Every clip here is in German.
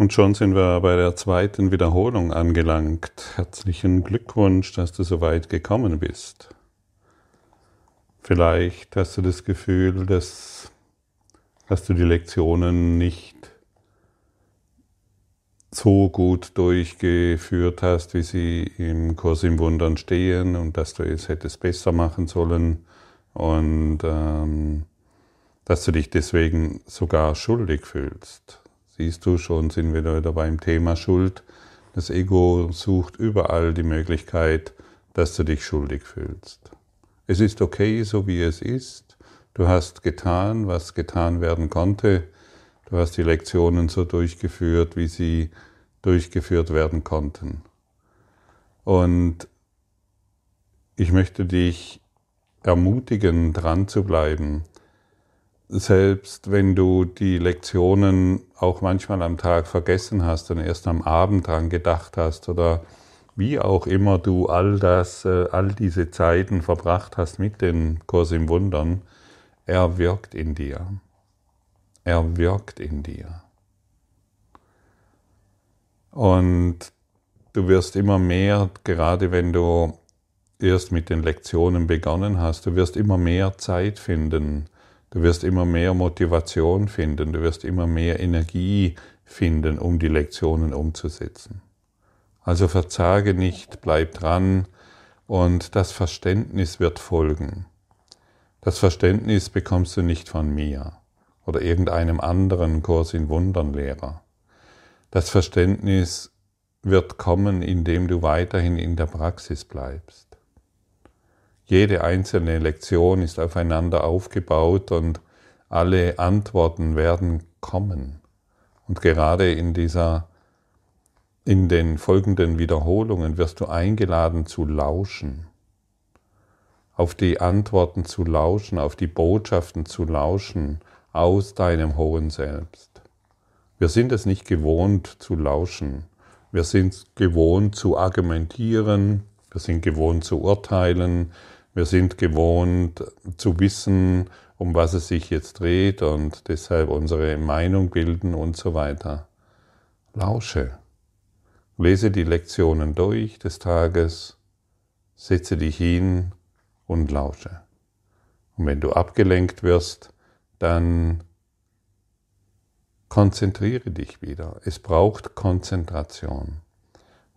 Und schon sind wir bei der zweiten Wiederholung angelangt. Herzlichen Glückwunsch, dass du so weit gekommen bist. Vielleicht hast du das Gefühl, dass, dass du die Lektionen nicht so gut durchgeführt hast, wie sie im Kurs im Wundern stehen und dass du es hättest besser machen sollen und ähm, dass du dich deswegen sogar schuldig fühlst. Siehst du, schon sind wir wieder beim Thema Schuld. Das Ego sucht überall die Möglichkeit, dass du dich schuldig fühlst. Es ist okay, so wie es ist. Du hast getan, was getan werden konnte. Du hast die Lektionen so durchgeführt, wie sie durchgeführt werden konnten. Und ich möchte dich ermutigen, dran zu bleiben, selbst wenn du die Lektionen auch manchmal am Tag vergessen hast und erst am Abend dran gedacht hast oder wie auch immer du all das, äh, all diese Zeiten verbracht hast mit den Kurs im Wundern, er wirkt in dir. Er wirkt in dir. Und du wirst immer mehr, gerade wenn du erst mit den Lektionen begonnen hast, du wirst immer mehr Zeit finden, Du wirst immer mehr Motivation finden, du wirst immer mehr Energie finden, um die Lektionen umzusetzen. Also verzage nicht, bleib dran und das Verständnis wird folgen. Das Verständnis bekommst du nicht von mir oder irgendeinem anderen Kurs in Wundern Lehrer. Das Verständnis wird kommen, indem du weiterhin in der Praxis bleibst. Jede einzelne Lektion ist aufeinander aufgebaut und alle Antworten werden kommen. Und gerade in dieser, in den folgenden Wiederholungen wirst du eingeladen zu lauschen, auf die Antworten zu lauschen, auf die Botschaften zu lauschen aus deinem hohen Selbst. Wir sind es nicht gewohnt zu lauschen. Wir sind gewohnt zu argumentieren, wir sind gewohnt zu urteilen, wir sind gewohnt zu wissen, um was es sich jetzt dreht und deshalb unsere Meinung bilden und so weiter. Lausche. Lese die Lektionen durch des Tages, setze dich hin und lausche. Und wenn du abgelenkt wirst, dann konzentriere dich wieder. Es braucht Konzentration.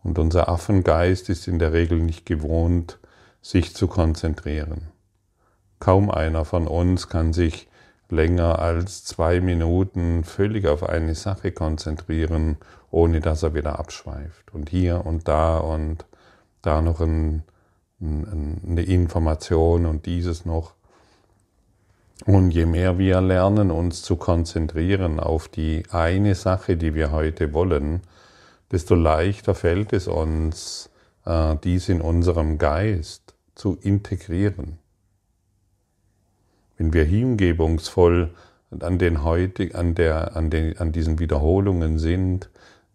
Und unser Affengeist ist in der Regel nicht gewohnt, sich zu konzentrieren. Kaum einer von uns kann sich länger als zwei Minuten völlig auf eine Sache konzentrieren, ohne dass er wieder abschweift. Und hier und da und da noch ein, ein, eine Information und dieses noch. Und je mehr wir lernen, uns zu konzentrieren auf die eine Sache, die wir heute wollen, desto leichter fällt es uns, äh, dies in unserem Geist zu integrieren. Wenn wir hingebungsvoll an, den heutig, an, der, an, den, an diesen Wiederholungen sind,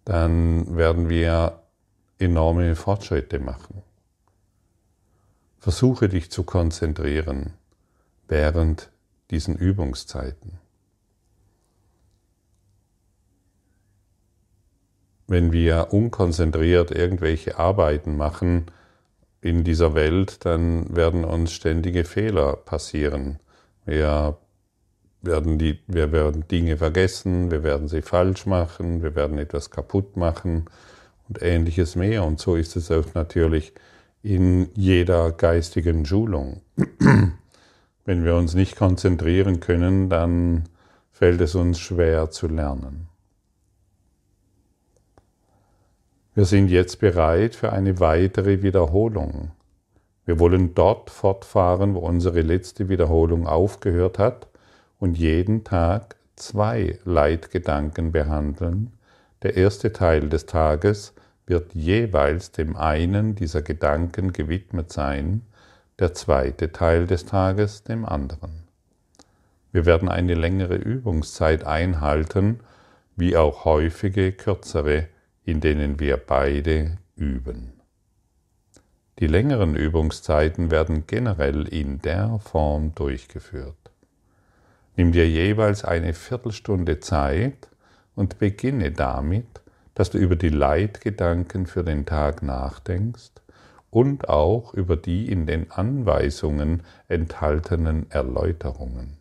dann werden wir enorme Fortschritte machen. Versuche dich zu konzentrieren während diesen Übungszeiten. Wenn wir unkonzentriert irgendwelche Arbeiten machen, in dieser Welt, dann werden uns ständige Fehler passieren. Wir werden, die, wir werden Dinge vergessen, wir werden sie falsch machen, wir werden etwas kaputt machen und ähnliches mehr. Und so ist es auch natürlich in jeder geistigen Schulung. Wenn wir uns nicht konzentrieren können, dann fällt es uns schwer zu lernen. Wir sind jetzt bereit für eine weitere Wiederholung. Wir wollen dort fortfahren, wo unsere letzte Wiederholung aufgehört hat und jeden Tag zwei Leitgedanken behandeln. Der erste Teil des Tages wird jeweils dem einen dieser Gedanken gewidmet sein, der zweite Teil des Tages dem anderen. Wir werden eine längere Übungszeit einhalten, wie auch häufige kürzere in denen wir beide üben. Die längeren Übungszeiten werden generell in der Form durchgeführt. Nimm dir jeweils eine Viertelstunde Zeit und beginne damit, dass du über die Leitgedanken für den Tag nachdenkst und auch über die in den Anweisungen enthaltenen Erläuterungen.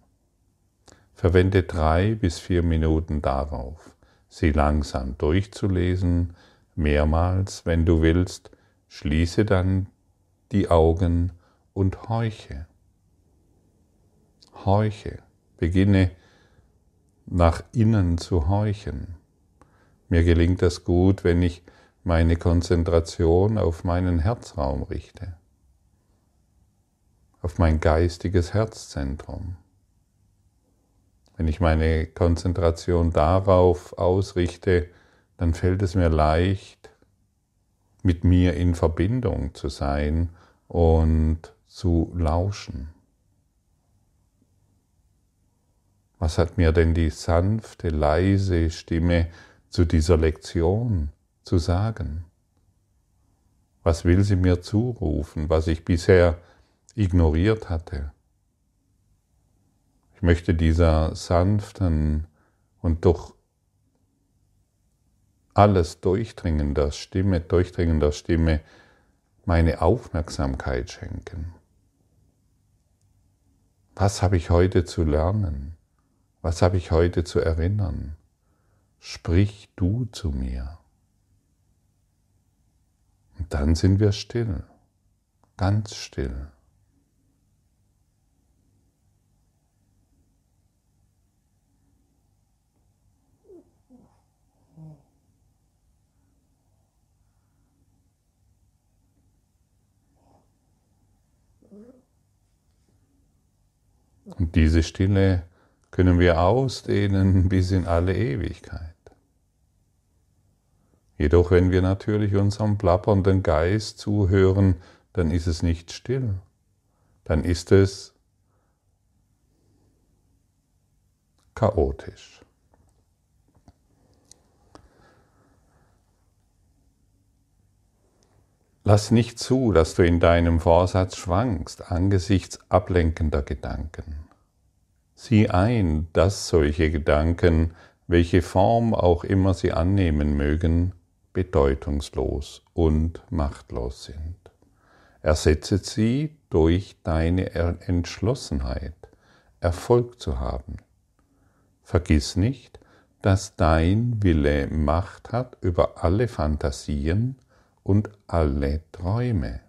Verwende drei bis vier Minuten darauf, sie langsam durchzulesen, mehrmals, wenn du willst, schließe dann die Augen und horche. Horche, beginne nach innen zu horchen. Mir gelingt das gut, wenn ich meine Konzentration auf meinen Herzraum richte, auf mein geistiges Herzzentrum. Wenn ich meine Konzentration darauf ausrichte, dann fällt es mir leicht, mit mir in Verbindung zu sein und zu lauschen. Was hat mir denn die sanfte, leise Stimme zu dieser Lektion zu sagen? Was will sie mir zurufen, was ich bisher ignoriert hatte? Ich möchte dieser sanften und doch alles durchdringender Stimme, durchdringender Stimme meine Aufmerksamkeit schenken. Was habe ich heute zu lernen? Was habe ich heute zu erinnern? Sprich du zu mir. Und dann sind wir still, ganz still. Und diese Stille können wir ausdehnen bis in alle Ewigkeit. Jedoch wenn wir natürlich unserem plappernden Geist zuhören, dann ist es nicht still, dann ist es chaotisch. Lass nicht zu, dass du in deinem Vorsatz schwankst angesichts ablenkender Gedanken. Sieh ein, dass solche Gedanken, welche Form auch immer sie annehmen mögen, bedeutungslos und machtlos sind. Ersetze sie durch deine Entschlossenheit, Erfolg zu haben. Vergiss nicht, dass dein Wille Macht hat über alle Fantasien und alle Träume.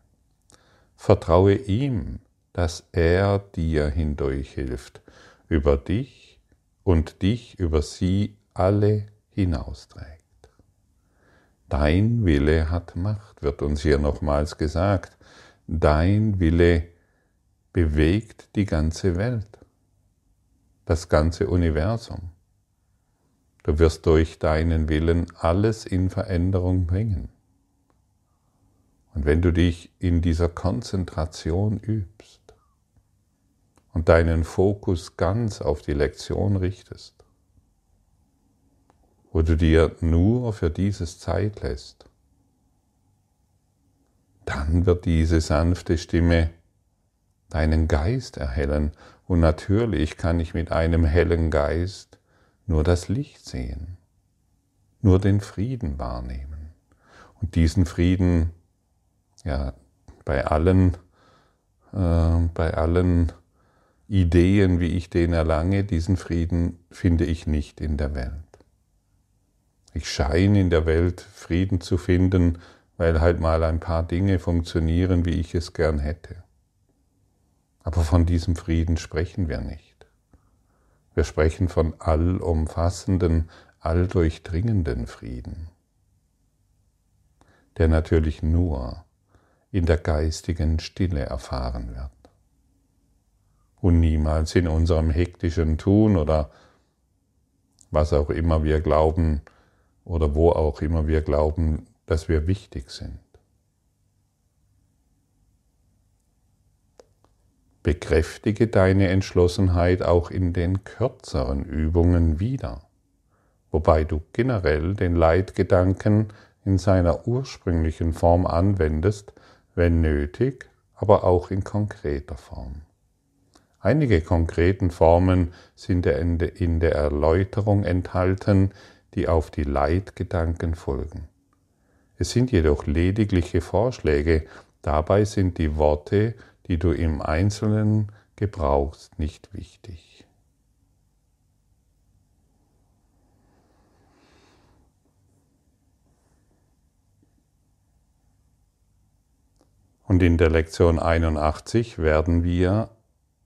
Vertraue ihm, dass er dir hindurch hilft, über dich und dich über sie alle hinausträgt. Dein Wille hat Macht, wird uns hier nochmals gesagt. Dein Wille bewegt die ganze Welt, das ganze Universum. Du wirst durch deinen Willen alles in Veränderung bringen. Und wenn du dich in dieser Konzentration übst und deinen Fokus ganz auf die Lektion richtest, wo du dir nur für dieses Zeit lässt, dann wird diese sanfte Stimme deinen Geist erhellen. Und natürlich kann ich mit einem hellen Geist nur das Licht sehen, nur den Frieden wahrnehmen. Und diesen Frieden, ja, bei allen, äh, bei allen Ideen, wie ich den erlange, diesen Frieden finde ich nicht in der Welt. Ich scheine in der Welt Frieden zu finden, weil halt mal ein paar Dinge funktionieren, wie ich es gern hätte. Aber von diesem Frieden sprechen wir nicht. Wir sprechen von allumfassenden, alldurchdringenden Frieden, der natürlich nur in der geistigen Stille erfahren wird und niemals in unserem hektischen Tun oder was auch immer wir glauben, oder wo auch immer wir glauben, dass wir wichtig sind. Bekräftige deine Entschlossenheit auch in den kürzeren Übungen wieder, wobei du generell den Leitgedanken in seiner ursprünglichen Form anwendest, wenn nötig, aber auch in konkreter Form. Einige konkreten Formen sind in der Erläuterung enthalten, die auf die Leitgedanken folgen. Es sind jedoch ledigliche Vorschläge, dabei sind die Worte, die du im Einzelnen gebrauchst, nicht wichtig. Und in der Lektion 81 werden wir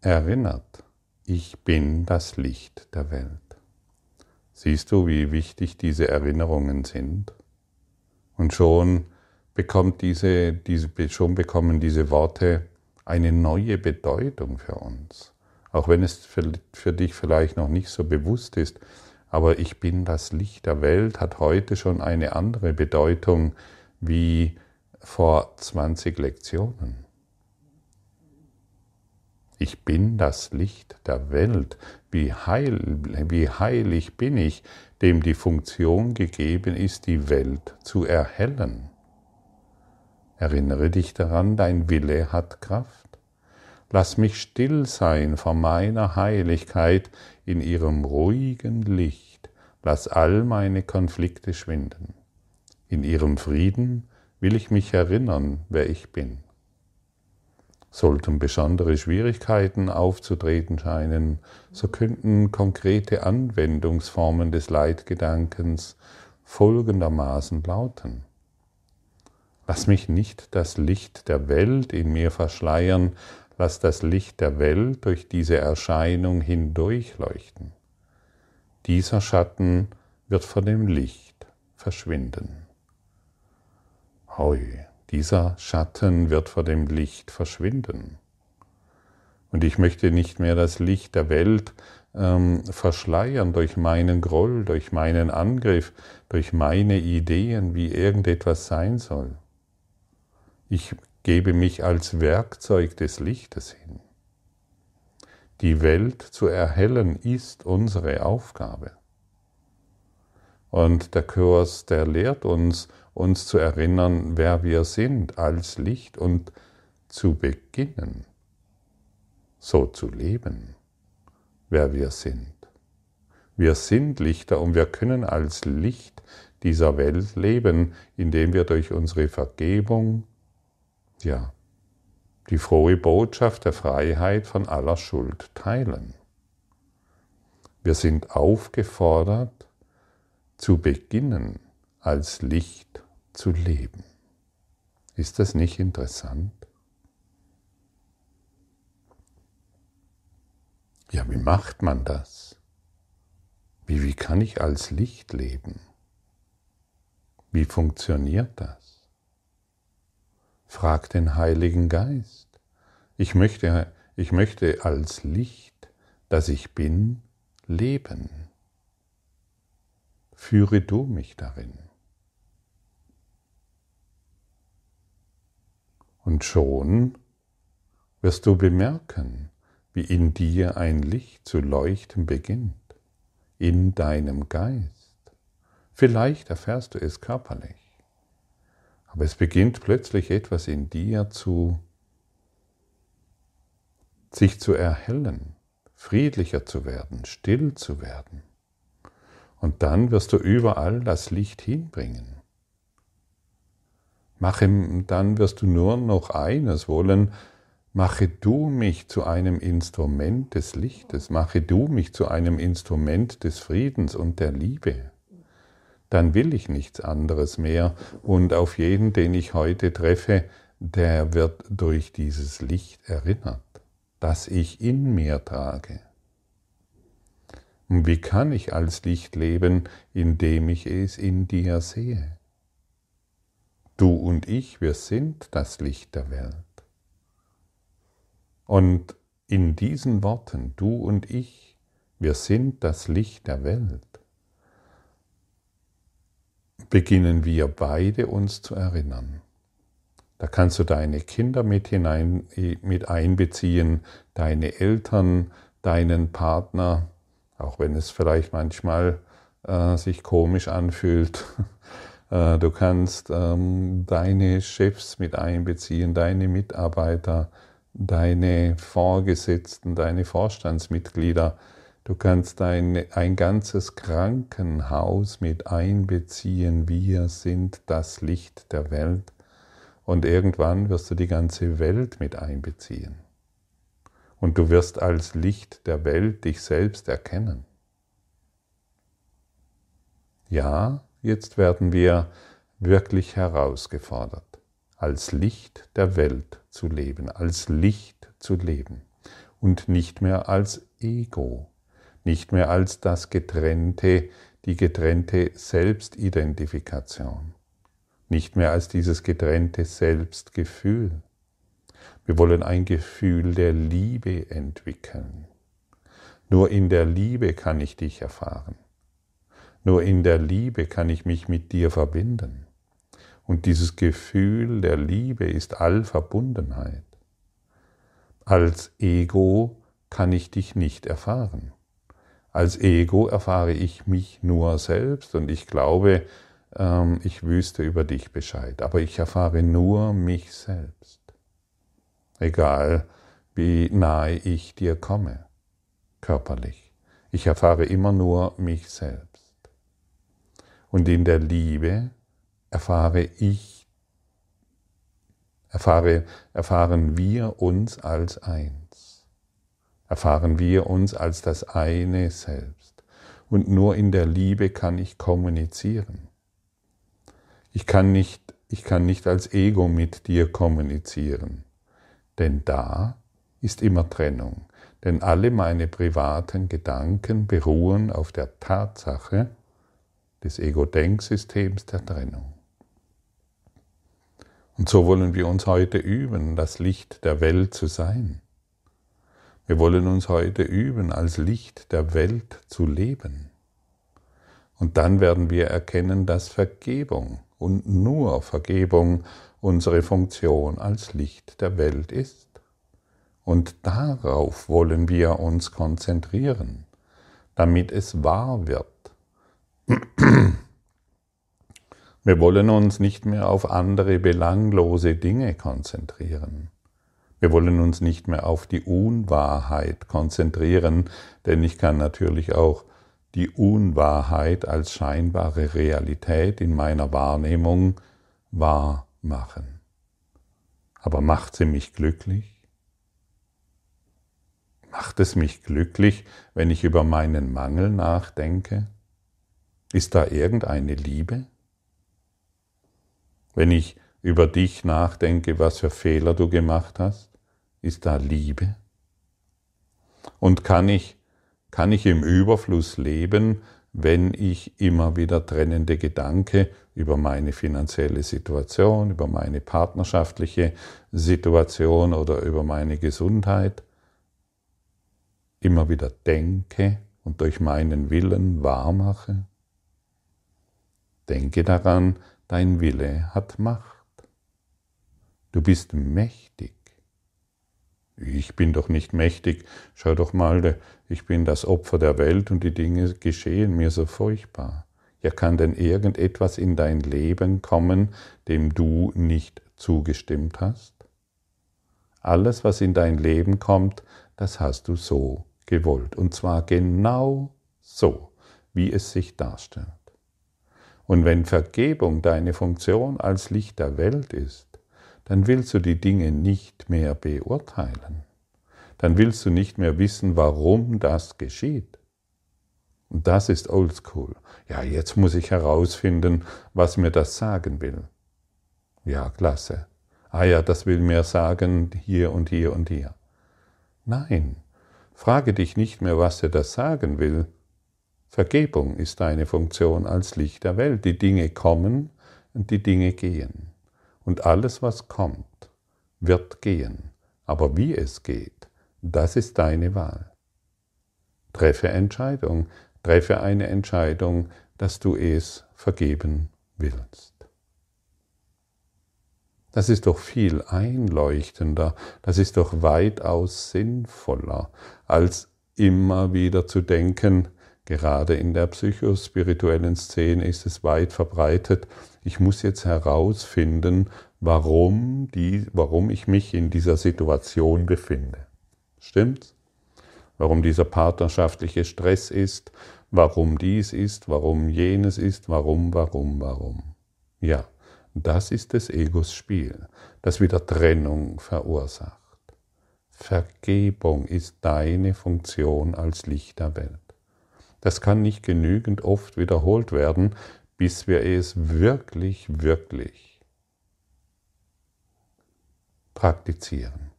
erinnert, ich bin das Licht der Welt. Siehst du, wie wichtig diese Erinnerungen sind? Und schon bekommt diese, diese, schon bekommen diese Worte eine neue Bedeutung für uns. Auch wenn es für, für dich vielleicht noch nicht so bewusst ist, aber ich bin das Licht der Welt hat heute schon eine andere Bedeutung wie vor 20 Lektionen. Ich bin das Licht der Welt. Wie, heil, wie heilig bin ich, dem die Funktion gegeben ist, die Welt zu erhellen. Erinnere dich daran, dein Wille hat Kraft. Lass mich still sein vor meiner Heiligkeit in ihrem ruhigen Licht. Lass all meine Konflikte schwinden. In ihrem Frieden will ich mich erinnern, wer ich bin. Sollten besondere Schwierigkeiten aufzutreten scheinen, so könnten konkrete Anwendungsformen des Leitgedankens folgendermaßen lauten. Lass mich nicht das Licht der Welt in mir verschleiern, lass das Licht der Welt durch diese Erscheinung hindurchleuchten. Dieser Schatten wird vor dem Licht verschwinden. Hoi, dieser Schatten wird vor dem Licht verschwinden. Und ich möchte nicht mehr das Licht der Welt ähm, verschleiern durch meinen Groll, durch meinen Angriff, durch meine Ideen, wie irgendetwas sein soll. Ich gebe mich als Werkzeug des Lichtes hin. Die Welt zu erhellen ist unsere Aufgabe. Und der Kurs, der lehrt uns, uns zu erinnern, wer wir sind als Licht und zu beginnen, so zu leben, wer wir sind. Wir sind Lichter und wir können als Licht dieser Welt leben, indem wir durch unsere Vergebung, ja, die frohe Botschaft der Freiheit von aller Schuld teilen. Wir sind aufgefordert, zu beginnen, als Licht zu leben. Ist das nicht interessant? Ja, wie macht man das? Wie, wie kann ich als Licht leben? Wie funktioniert das? Frag den Heiligen Geist. Ich möchte, ich möchte als Licht, das ich bin, leben. Führe du mich darin. Und schon wirst du bemerken, wie in dir ein Licht zu leuchten beginnt, in deinem Geist. Vielleicht erfährst du es körperlich, aber es beginnt plötzlich etwas in dir zu sich zu erhellen, friedlicher zu werden, still zu werden. Und dann wirst du überall das Licht hinbringen. Mache, dann wirst du nur noch eines wollen, mache du mich zu einem Instrument des Lichtes, mache du mich zu einem Instrument des Friedens und der Liebe. Dann will ich nichts anderes mehr und auf jeden, den ich heute treffe, der wird durch dieses Licht erinnert, das ich in mir trage. Und wie kann ich als Licht leben, indem ich es in dir sehe? Du und ich, wir sind das Licht der Welt. Und in diesen Worten, du und ich, wir sind das Licht der Welt, beginnen wir beide uns zu erinnern. Da kannst du deine Kinder mit hinein, mit einbeziehen, deine Eltern, deinen Partner, auch wenn es vielleicht manchmal äh, sich komisch anfühlt. Äh, du kannst ähm, deine Chefs mit einbeziehen, deine Mitarbeiter, deine Vorgesetzten, deine Vorstandsmitglieder. Du kannst ein, ein ganzes Krankenhaus mit einbeziehen. Wir sind das Licht der Welt. Und irgendwann wirst du die ganze Welt mit einbeziehen. Und du wirst als Licht der Welt dich selbst erkennen. Ja, jetzt werden wir wirklich herausgefordert, als Licht der Welt zu leben, als Licht zu leben und nicht mehr als Ego, nicht mehr als das getrennte, die getrennte Selbstidentifikation, nicht mehr als dieses getrennte Selbstgefühl. Wir wollen ein Gefühl der Liebe entwickeln. Nur in der Liebe kann ich dich erfahren. Nur in der Liebe kann ich mich mit dir verbinden. Und dieses Gefühl der Liebe ist Allverbundenheit. Als Ego kann ich dich nicht erfahren. Als Ego erfahre ich mich nur selbst und ich glaube, ähm, ich wüsste über dich Bescheid. Aber ich erfahre nur mich selbst. Egal, wie nahe ich dir komme, körperlich. Ich erfahre immer nur mich selbst. Und in der Liebe erfahre ich, erfahre, erfahren wir uns als eins. Erfahren wir uns als das eine Selbst. Und nur in der Liebe kann ich kommunizieren. Ich kann nicht, ich kann nicht als Ego mit dir kommunizieren, denn da ist immer Trennung. Denn alle meine privaten Gedanken beruhen auf der Tatsache des Ego-Denksystems der Trennung. Und so wollen wir uns heute üben, das Licht der Welt zu sein. Wir wollen uns heute üben, als Licht der Welt zu leben. Und dann werden wir erkennen, dass Vergebung und nur Vergebung unsere Funktion als Licht der Welt ist. Und darauf wollen wir uns konzentrieren, damit es wahr wird. Wir wollen uns nicht mehr auf andere belanglose Dinge konzentrieren. Wir wollen uns nicht mehr auf die Unwahrheit konzentrieren, denn ich kann natürlich auch die Unwahrheit als scheinbare Realität in meiner Wahrnehmung wahr machen. Aber macht sie mich glücklich? Macht es mich glücklich, wenn ich über meinen Mangel nachdenke? Ist da irgendeine Liebe? Wenn ich über dich nachdenke, was für Fehler du gemacht hast, ist da Liebe? Und kann ich, kann ich im Überfluss leben, wenn ich immer wieder trennende Gedanken über meine finanzielle Situation, über meine partnerschaftliche Situation oder über meine Gesundheit immer wieder denke und durch meinen Willen wahrmache? Denke daran, Dein Wille hat Macht. Du bist mächtig. Ich bin doch nicht mächtig. Schau doch mal, ich bin das Opfer der Welt und die Dinge geschehen mir so furchtbar. Ja, kann denn irgendetwas in dein Leben kommen, dem du nicht zugestimmt hast? Alles, was in dein Leben kommt, das hast du so gewollt. Und zwar genau so, wie es sich darstellt. Und wenn Vergebung deine Funktion als Licht der Welt ist, dann willst du die Dinge nicht mehr beurteilen. Dann willst du nicht mehr wissen, warum das geschieht. Und das ist oldschool. Ja, jetzt muss ich herausfinden, was mir das sagen will. Ja, klasse. Ah ja, das will mir sagen hier und hier und hier. Nein, frage dich nicht mehr, was dir das sagen will, Vergebung ist deine Funktion als Licht der Welt. Die Dinge kommen und die Dinge gehen. Und alles, was kommt, wird gehen. Aber wie es geht, das ist deine Wahl. Treffe Entscheidung, treffe eine Entscheidung, dass du es vergeben willst. Das ist doch viel einleuchtender, das ist doch weitaus sinnvoller, als immer wieder zu denken, Gerade in der psychospirituellen Szene ist es weit verbreitet. Ich muss jetzt herausfinden, warum, die, warum ich mich in dieser Situation befinde. Stimmt's? warum dieser partnerschaftliche Stress ist, warum dies ist, warum jenes ist, warum, warum, warum. Ja, das ist des Egos Spiel, das wieder Trennung verursacht. Vergebung ist deine Funktion als Licht der Welt. Das kann nicht genügend oft wiederholt werden, bis wir es wirklich, wirklich praktizieren.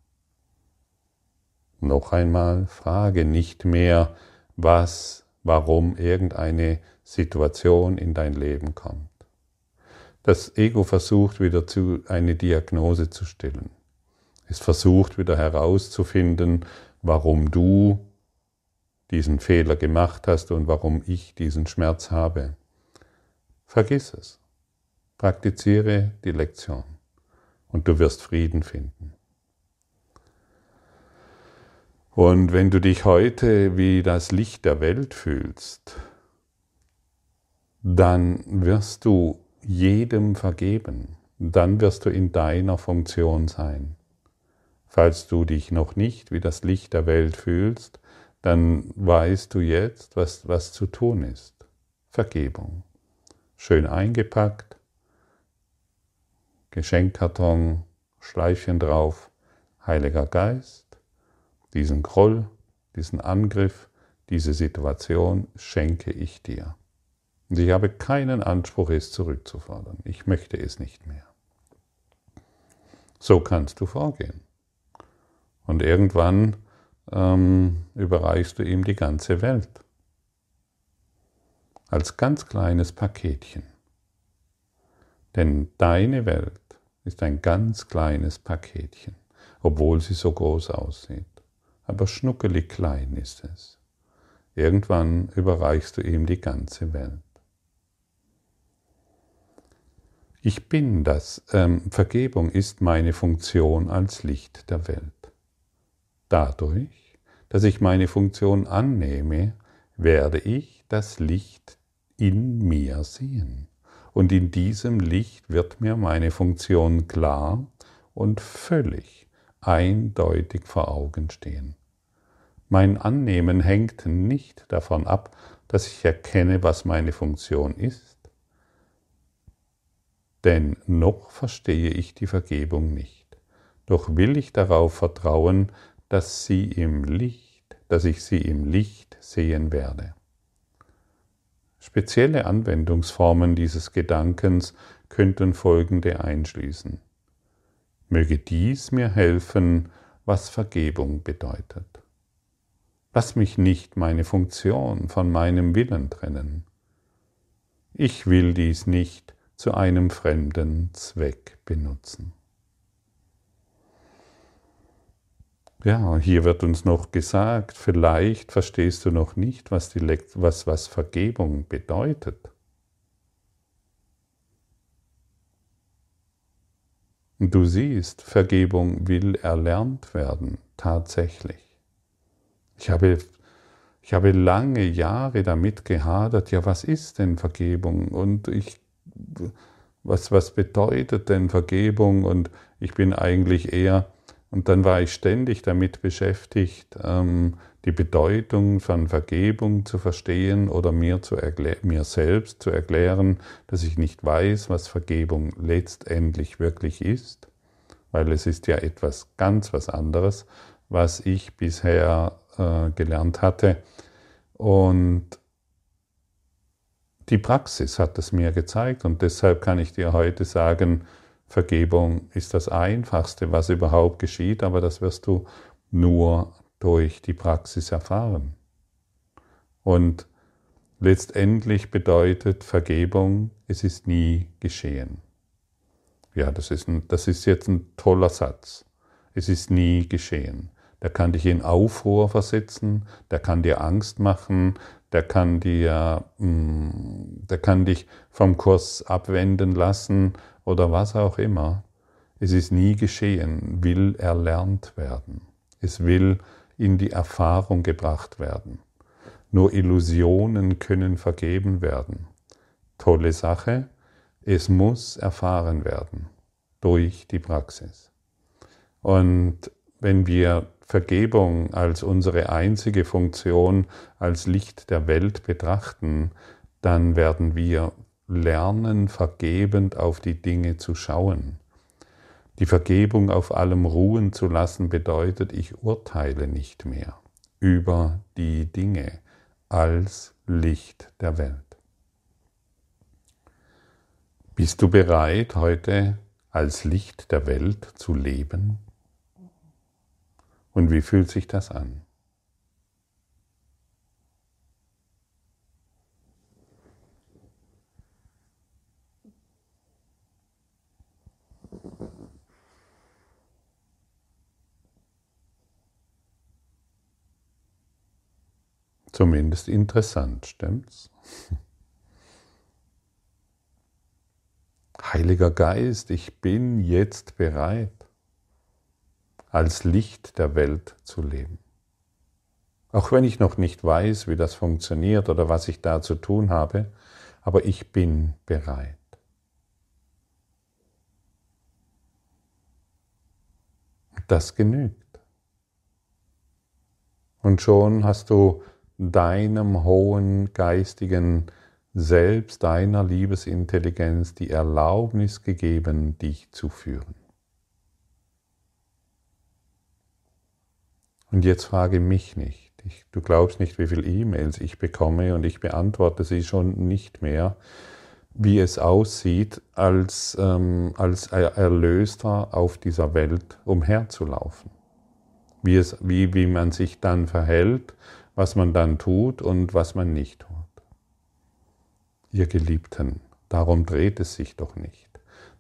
Noch einmal, frage nicht mehr, was, warum irgendeine Situation in dein Leben kommt. Das Ego versucht wieder zu, eine Diagnose zu stellen. Es versucht wieder herauszufinden, warum du diesen Fehler gemacht hast und warum ich diesen Schmerz habe. Vergiss es. Praktiziere die Lektion und du wirst Frieden finden. Und wenn du dich heute wie das Licht der Welt fühlst, dann wirst du jedem vergeben. Dann wirst du in deiner Funktion sein. Falls du dich noch nicht wie das Licht der Welt fühlst, dann weißt du jetzt, was, was zu tun ist. Vergebung. Schön eingepackt, Geschenkkarton, Schleifchen drauf, Heiliger Geist diesen Groll, diesen Angriff, diese Situation schenke ich dir. Und ich habe keinen Anspruch, es zurückzufordern. Ich möchte es nicht mehr. So kannst du vorgehen. Und irgendwann ähm, überreichst du ihm die ganze Welt. Als ganz kleines Paketchen. Denn deine Welt ist ein ganz kleines Paketchen, obwohl sie so groß aussieht aber schnuckelig klein ist es. Irgendwann überreichst du ihm die ganze Welt. Ich bin das. Ähm, Vergebung ist meine Funktion als Licht der Welt. Dadurch, dass ich meine Funktion annehme, werde ich das Licht in mir sehen. Und in diesem Licht wird mir meine Funktion klar und völlig eindeutig vor Augen stehen. Mein Annehmen hängt nicht davon ab, dass ich erkenne, was meine Funktion ist, denn noch verstehe ich die Vergebung nicht. Doch will ich darauf vertrauen, dass sie im Licht, dass ich sie im Licht sehen werde. Spezielle Anwendungsformen dieses Gedankens könnten folgende einschließen. Möge dies mir helfen, was Vergebung bedeutet. Lass mich nicht meine Funktion von meinem Willen trennen. Ich will dies nicht zu einem fremden Zweck benutzen. Ja, hier wird uns noch gesagt, vielleicht verstehst du noch nicht, was, die was, was Vergebung bedeutet. Du siehst, Vergebung will erlernt werden, tatsächlich. Ich habe, ich habe lange Jahre damit gehadert, ja, was ist denn Vergebung? Und ich, was, was bedeutet denn Vergebung? Und ich bin eigentlich eher, und dann war ich ständig damit beschäftigt, ähm, die Bedeutung von Vergebung zu verstehen oder mir, zu mir selbst zu erklären, dass ich nicht weiß, was Vergebung letztendlich wirklich ist, weil es ist ja etwas ganz was anderes, was ich bisher äh, gelernt hatte. Und die Praxis hat es mir gezeigt und deshalb kann ich dir heute sagen, Vergebung ist das Einfachste, was überhaupt geschieht, aber das wirst du nur durch die Praxis erfahren. Und letztendlich bedeutet Vergebung, es ist nie geschehen. Ja, das ist, ein, das ist jetzt ein toller Satz. Es ist nie geschehen. Der kann dich in Aufruhr versetzen, der kann dir Angst machen, der kann dir, mm, der kann dich vom Kurs abwenden lassen oder was auch immer. Es ist nie geschehen, will erlernt werden. Es will in die Erfahrung gebracht werden. Nur Illusionen können vergeben werden. Tolle Sache, es muss erfahren werden durch die Praxis. Und wenn wir Vergebung als unsere einzige Funktion, als Licht der Welt betrachten, dann werden wir lernen, vergebend auf die Dinge zu schauen. Die Vergebung auf allem ruhen zu lassen bedeutet, ich urteile nicht mehr über die Dinge als Licht der Welt. Bist du bereit, heute als Licht der Welt zu leben? Und wie fühlt sich das an? Zumindest interessant, stimmt's? Heiliger Geist, ich bin jetzt bereit, als Licht der Welt zu leben. Auch wenn ich noch nicht weiß, wie das funktioniert oder was ich da zu tun habe, aber ich bin bereit. Das genügt. Und schon hast du deinem hohen geistigen Selbst, deiner Liebesintelligenz die Erlaubnis gegeben, dich zu führen. Und jetzt frage mich nicht. Ich, du glaubst nicht, wie viele E-Mails ich bekomme und ich beantworte sie schon nicht mehr, wie es aussieht, als, ähm, als Erlöster auf dieser Welt umherzulaufen. Wie, es, wie, wie man sich dann verhält, was man dann tut und was man nicht tut. Ihr Geliebten, darum dreht es sich doch nicht.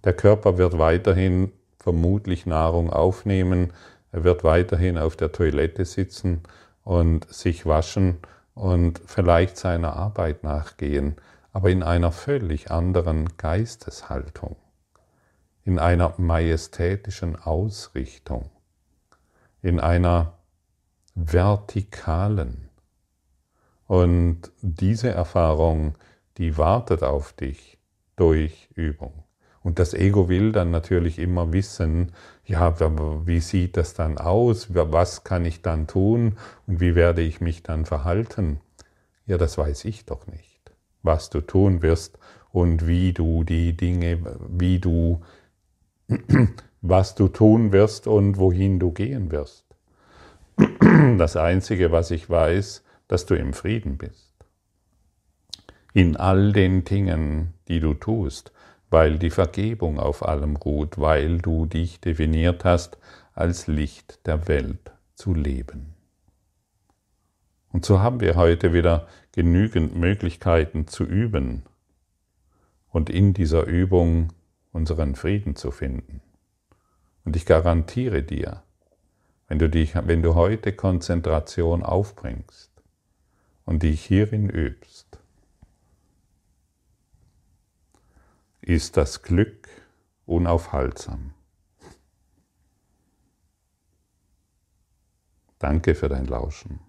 Der Körper wird weiterhin vermutlich Nahrung aufnehmen, er wird weiterhin auf der Toilette sitzen und sich waschen und vielleicht seiner Arbeit nachgehen, aber in einer völlig anderen Geisteshaltung, in einer majestätischen Ausrichtung, in einer vertikalen. Und diese Erfahrung, die wartet auf dich durch Übung. Und das Ego will dann natürlich immer wissen, ja, wie sieht das dann aus? Was kann ich dann tun? Und wie werde ich mich dann verhalten? Ja, das weiß ich doch nicht, was du tun wirst und wie du die Dinge, wie du, was du tun wirst und wohin du gehen wirst. Das Einzige, was ich weiß, dass du im Frieden bist. In all den Dingen, die du tust, weil die Vergebung auf allem ruht, weil du dich definiert hast, als Licht der Welt zu leben. Und so haben wir heute wieder genügend Möglichkeiten zu üben und in dieser Übung unseren Frieden zu finden. Und ich garantiere dir, wenn du, dich, wenn du heute Konzentration aufbringst und dich hierin übst, ist das Glück unaufhaltsam. Danke für dein Lauschen.